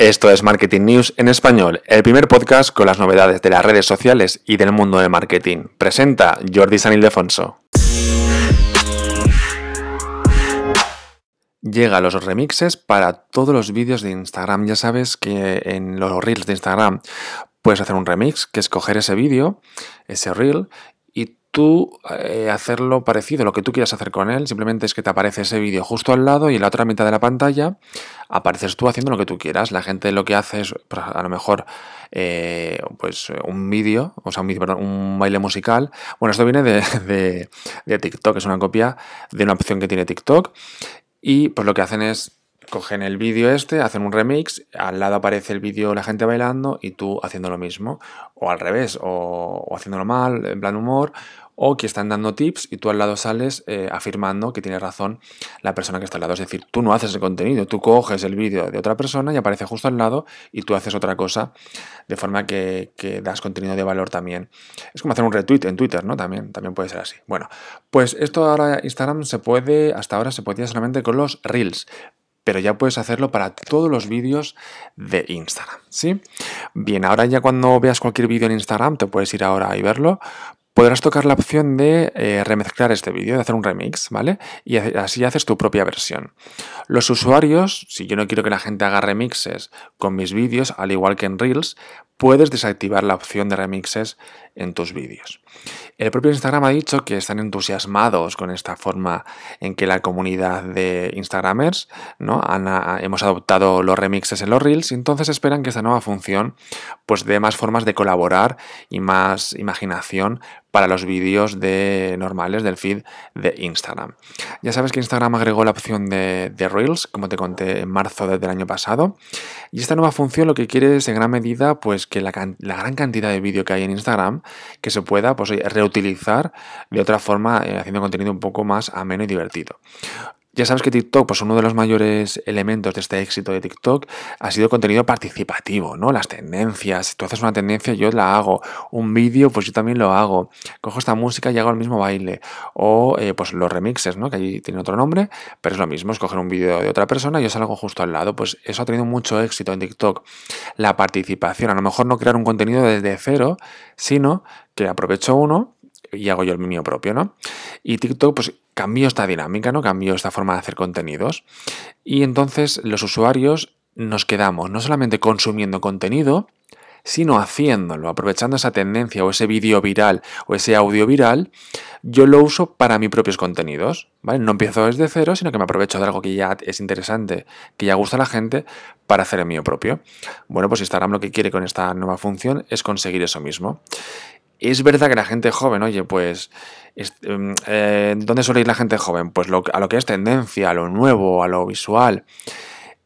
Esto es Marketing News en español, el primer podcast con las novedades de las redes sociales y del mundo del marketing. Presenta Jordi San Ildefonso. Llega los remixes para todos los vídeos de Instagram. Ya sabes que en los reels de Instagram puedes hacer un remix, que es coger ese vídeo, ese reel, tú eh, hacerlo parecido, lo que tú quieras hacer con él, simplemente es que te aparece ese vídeo justo al lado y en la otra mitad de la pantalla apareces tú haciendo lo que tú quieras. La gente lo que hace es, pues, a lo mejor, eh, pues un vídeo, o sea, un, perdón, un baile musical. Bueno, esto viene de, de, TikTok, es una copia de una opción que tiene TikTok y pues lo que hacen es cogen el vídeo este, hacen un remix, al lado aparece el vídeo la gente bailando y tú haciendo lo mismo, o al revés, o, haciéndolo mal, en plan humor, o que están dando tips y tú al lado sales eh, afirmando que tiene razón la persona que está al lado. Es decir, tú no haces el contenido, tú coges el vídeo de otra persona y aparece justo al lado y tú haces otra cosa de forma que, que, das contenido de valor también. Es como hacer un retweet en Twitter, ¿no? También, también puede ser así. Bueno, pues esto ahora Instagram se puede, hasta ahora se podía solamente con los reels, pero ya puedes hacerlo para todos los vídeos de Instagram, ¿sí? Bien, ahora ya cuando veas cualquier vídeo en Instagram, te puedes ir ahora y verlo, podrás tocar la opción de eh, remezclar este vídeo, de hacer un remix, ¿vale? Y así haces tu propia versión. Los usuarios, si yo no quiero que la gente haga remixes con mis vídeos, al igual que en Reels, puedes desactivar la opción de remixes en tus vídeos. El propio Instagram ha dicho que están entusiasmados con esta forma en que la comunidad de Instagramers ¿no? hemos adoptado los remixes en los Reels y entonces esperan que esta nueva función pues dé más formas de colaborar y más imaginación para los vídeos de normales del feed de Instagram. Ya sabes que Instagram agregó la opción de, Reels, como te conté en marzo del año pasado, y esta nueva función lo que quiere es en gran medida pues que la, gran cantidad de vídeo que hay en Instagram que se pueda pues, reutilizar de otra forma eh, haciendo contenido un poco más ameno y divertido. Ya sabes que TikTok, pues uno de los mayores elementos de este éxito de TikTok ha sido contenido participativo, ¿no? Las tendencias. Si tú haces una tendencia, yo la hago. Un vídeo, pues yo también lo hago. Cojo esta música y hago el mismo baile. O eh, pues los remixes, ¿no? Que allí tiene otro nombre, pero es lo mismo, es coger un vídeo de otra persona y yo salgo justo al lado. Pues eso ha tenido mucho éxito en TikTok. La participación, a lo mejor no crear un contenido desde cero, sino que aprovecho uno y hago yo el mío propio, ¿no? Y TikTok, pues cambió esta dinámica, ¿no? Cambió esta forma de hacer contenidos. Y entonces los usuarios nos quedamos no solamente consumiendo contenido, sino haciéndolo, aprovechando esa tendencia o ese vídeo viral o ese audio viral, yo lo uso para mis propios contenidos, ¿vale? No empiezo desde cero, sino que me aprovecho de algo que ya es interesante, que ya gusta a la gente, para hacer el mío propio. Bueno, pues Instagram lo que quiere con esta nueva función es conseguir eso mismo. Es verdad que la gente joven, oye, pues, em, eh, ¿dónde suele ir la gente joven? Pues a lo que es tendencia, a lo nuevo, a lo visual.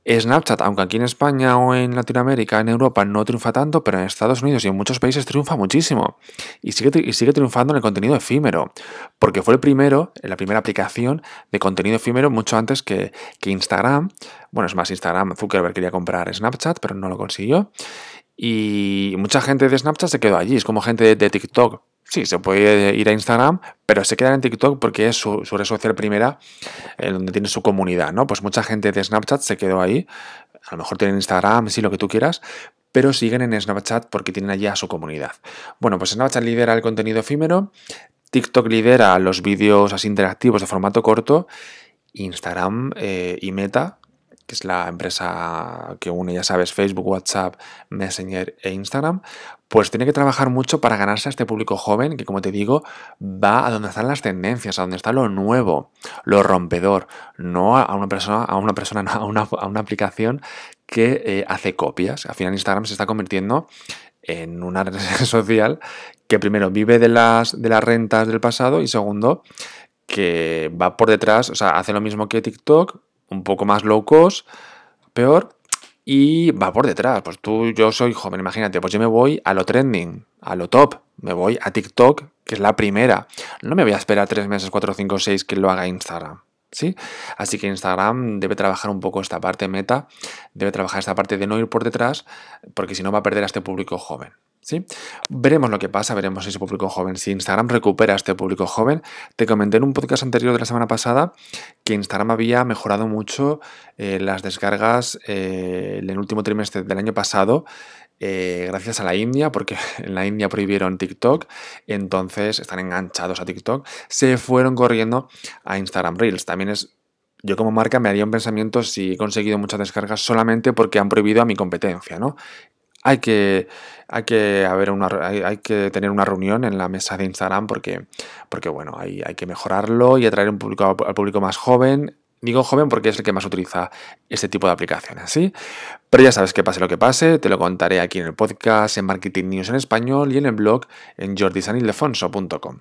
Snapchat, aunque aquí en España o en Latinoamérica, en Europa no triunfa tanto, pero en Estados Unidos y en muchos países triunfa muchísimo. Y sigue, y sigue triunfando en el contenido efímero, porque fue el primero, la primera aplicación de contenido efímero mucho antes que, que Instagram. Bueno, es más, Instagram, Zuckerberg quería comprar Snapchat, pero no lo consiguió. Y mucha gente de Snapchat se quedó allí, es como gente de, TikTok. Sí, se puede ir a Instagram, pero se queda en TikTok porque es su, red social primera, donde tiene su comunidad, ¿no? Pues mucha gente de Snapchat se quedó ahí. A lo mejor tienen Instagram, sí, lo que tú quieras, pero siguen en Snapchat porque tienen allí a su comunidad. Bueno, pues Snapchat lidera el contenido efímero, TikTok lidera los vídeos así interactivos de formato corto, Instagram eh, y Meta que es la empresa que une, ya sabes, Facebook, WhatsApp, Messenger e Instagram, pues tiene que trabajar mucho para ganarse a este público joven que, como te digo, va a donde están las tendencias, a donde está lo nuevo, lo rompedor, no a una persona, a una persona, a una, a una aplicación que eh, hace copias. Al final Instagram se está convirtiendo en una red social que primero vive de las, de las rentas del pasado y segundo que va por detrás, o sea, hace lo mismo que TikTok, un poco más low cost, peor, y va por detrás. Pues tú, yo soy joven, imagínate, pues yo me voy a lo trending, a lo top, me voy a TikTok, que es la primera. No me voy a esperar tres meses, cuatro, cinco, seis que lo haga Instagram. ¿Sí? Así que Instagram debe trabajar un poco esta parte meta, debe trabajar esta parte de no ir por detrás, porque si no va a perder a este público joven. ¿Sí? Veremos lo que pasa, veremos ese público joven. Si Instagram recupera este público joven, te comenté en un podcast anterior de la semana pasada que Instagram había mejorado mucho eh, las descargas eh, en el último trimestre del año pasado. Eh, gracias a la India, porque en la India prohibieron TikTok, entonces están enganchados a TikTok, se fueron corriendo a Instagram Reels. También es yo como marca me haría un pensamiento si he conseguido muchas descargas solamente porque han prohibido a mi competencia, ¿no? Hay que, hay que, haber una, hay, que tener una reunión en la mesa de Instagram porque, porque bueno, hay, hay que mejorarlo y atraer un público, al público más joven. Digo joven porque es el que más utiliza este tipo de aplicaciones, ¿sí? Pero ya sabes que pase lo que pase, te lo contaré aquí en el podcast, en Marketing News en español y en el blog en jordisanildefonso.com.